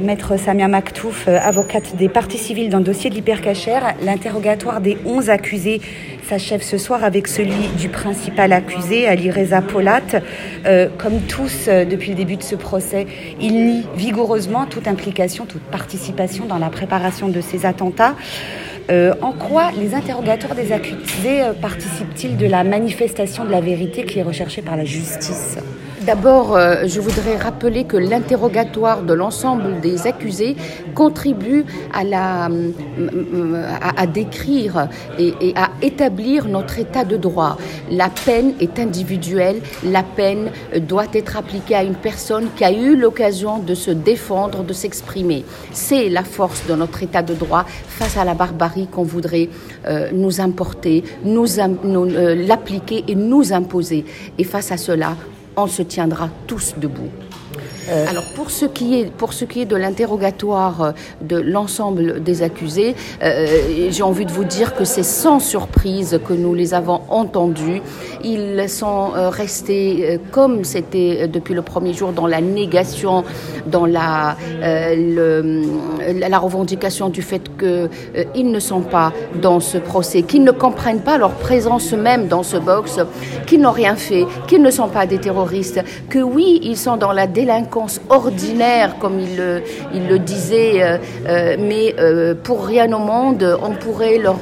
Maître Samia Maktouf, euh, avocate des parties civiles dans le dossier de l'hypercachère, l'interrogatoire des 11 accusés s'achève ce soir avec celui du principal accusé, Ali Reza Polat. Euh, comme tous euh, depuis le début de ce procès, il nie vigoureusement toute implication, toute participation dans la préparation de ces attentats. en quoi les interrogatoires des accusés participent-ils de la manifestation de la vérité qui est recherchée par la justice? D'abord, euh, je voudrais rappeler que l'interrogatoire de l'ensemble des accusés contribue à, la, euh, à, décrire et, à établir notre état de droit. La peine est individuelle, la peine doit être appliquée à une personne qui a eu l'occasion de se défendre, de s'exprimer. C'est la force de notre état de droit face à la barbarie qu'on voudrait euh, nous importer, nous, nous l'appliquer et nous imposer. Et face à cela, on se tiendra tous debout. Euh, Alors pour ce qui est pour ce qui est de l'interrogatoire euh, de l'ensemble des accusés, euh, j'ai envie de vous dire que c'est sans surprise que nous les avons entendus. Ils sont restés comme c'était depuis le premier jour dans la négation, dans la la revendication du fait qu'ils ne sont pas dans ce procès, qu'ils ne comprennent pas leur présence même dans ce box, qu'ils n'ont rien fait, qu'ils ne sont pas des terroristes, que oui ils sont dans la délinquance ordinaire, comme il le, il le disait, euh, euh, mais euh, pour rien au monde, on pourrait leur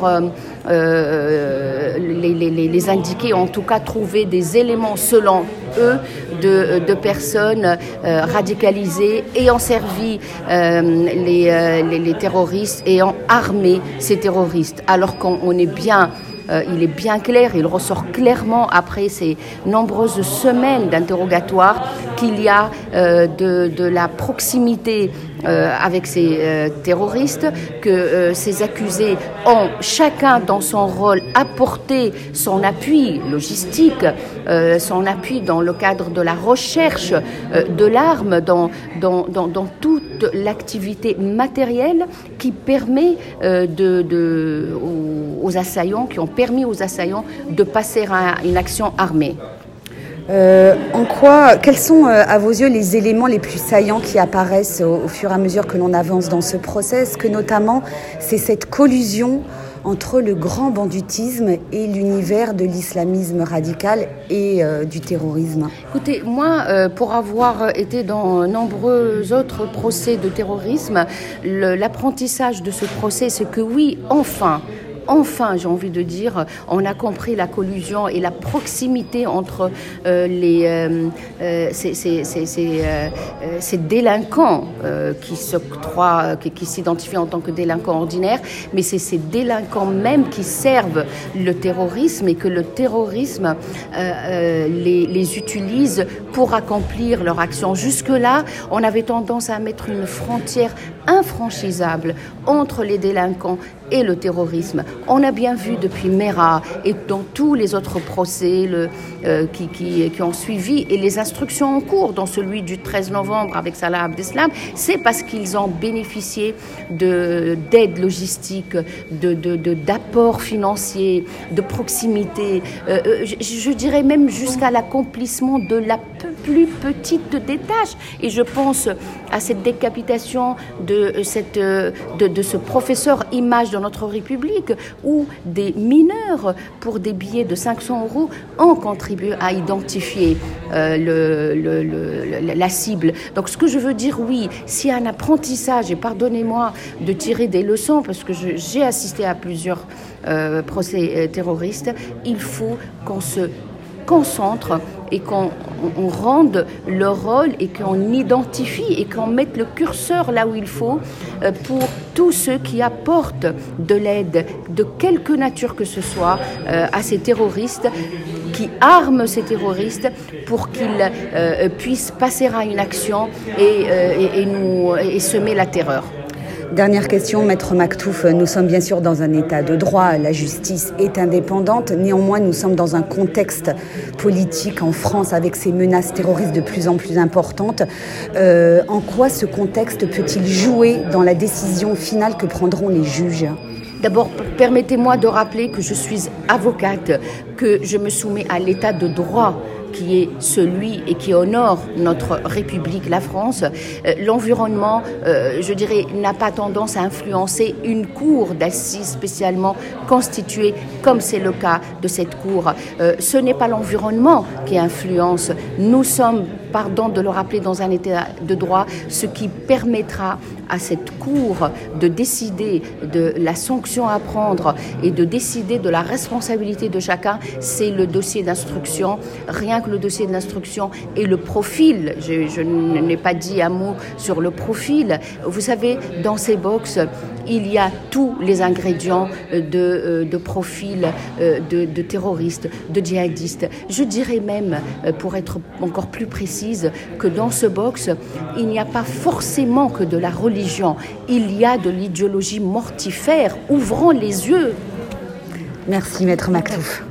les, les, les, indiquer, en tout cas trouver des éléments selon eux de, de personnes radicalisées ayant servi les, les, terroristes, ayant armé ces terroristes, alors qu'on est bien euh, il est bien clair, il ressort clairement après ces nombreuses semaines d'interrogatoire qu'il y a euh, de, la proximité euh, avec ces terroristes, que ces accusés ont chacun dans son rôle apporté son appui logistique, son appui dans le cadre de la recherche de l'arme, dans, dans, dans, dans toute l'activité matérielle qui permet de, aux assaillants, qui ont permis aux assaillants de passer à une action armée. Euh, en quoi, quels sont euh, à vos yeux les éléments les plus saillants qui apparaissent au, fur et à mesure que l'on avance dans ce procès que notamment c'est cette collusion entre le grand banditisme et l'univers de l'islamisme radical et euh, du terrorisme? Écoutez, moi, pour avoir été dans nombreux autres procès de terrorisme, l'apprentissage de ce procès, c'est que oui, enfin, enfin, j'ai envie de dire, on a compris la collusion et la proximité entre euh, les, euh, euh, ces, ces, ces, délinquants qui qui, s'identifient en tant que délinquants ordinaires, mais c'est ces délinquants même qui servent le terrorisme et que le terrorisme les, les utilise pour accomplir leur action. Jusque-là, on avait tendance à mettre une frontière infranchisable entre les délinquants et le terrorisme. On a bien vu depuis Mera et dans tous les autres procès euh, qui, qui, ont suivi et les instructions en cours, dans celui du 13 novembre avec Salah Abdeslam, c'est parce qu'ils ont bénéficié d'aide logistique, de, d'apports de, financiers, de proximité, euh, euh, je, je, dirais même jusqu'à l'accomplissement de la plus petite des tâches. Et je pense à cette décapitation de, cette, de, de ce professeur image dans notre République où des mineurs, pour des billets de 500 euros, ont contribué à identifier euh, la cible. Donc ce que je veux dire, oui, s'il y a un apprentissage, et pardonnez-moi de tirer des leçons, parce que j'ai assisté à plusieurs euh, procès euh, terroristes, il faut qu'on se concentre et qu'on rende le rôle et qu'on identifie et qu'on mette le curseur là où il faut euh, pour tous ceux qui apportent de l'aide de quelque nature que ce soit euh, à ces terroristes qui arment ces terroristes pour qu'ils euh, puissent passer à une action nous, et semer la terreur. Dernière question, Maître Maktouf. Nous sommes bien sûr dans un état de droit. La justice est indépendante. Néanmoins, nous sommes dans un contexte politique en France avec ces menaces terroristes de plus en plus importantes. Euh, en quoi ce contexte peut-il jouer dans la décision finale que prendront les juges? D'abord, permettez-moi de rappeler que je suis avocate, que je me soumets à l'état de droit qui est celui et qui honore notre République, la France, euh, l'environnement, euh, je dirais, n'a pas tendance à influencer une cour d'assises spécialement constituée, comme c'est le cas de cette cour. Euh, ce n'est pas l'environnement qui influence. Nous sommes pardon de le rappeler dans un état de droit, ce qui permettra à cette Cour de décider de la sanction à prendre et de décider de la responsabilité de chacun, c'est le dossier d'instruction. Rien que le dossier d'instruction et le profil. Je, je n'ai pas dit un mot sur le profil. Vous savez, dans ces box, il y a tous les ingrédients de, euh, de profil euh, de, de terroristes, de djihadistes. Je dirais même, euh, pour être encore plus précise, que dans ce box, il n'y a pas forcément que de la religion, il y a de l'idéologie mortifère. Ouvrons les yeux. Merci, Maître Mactouf.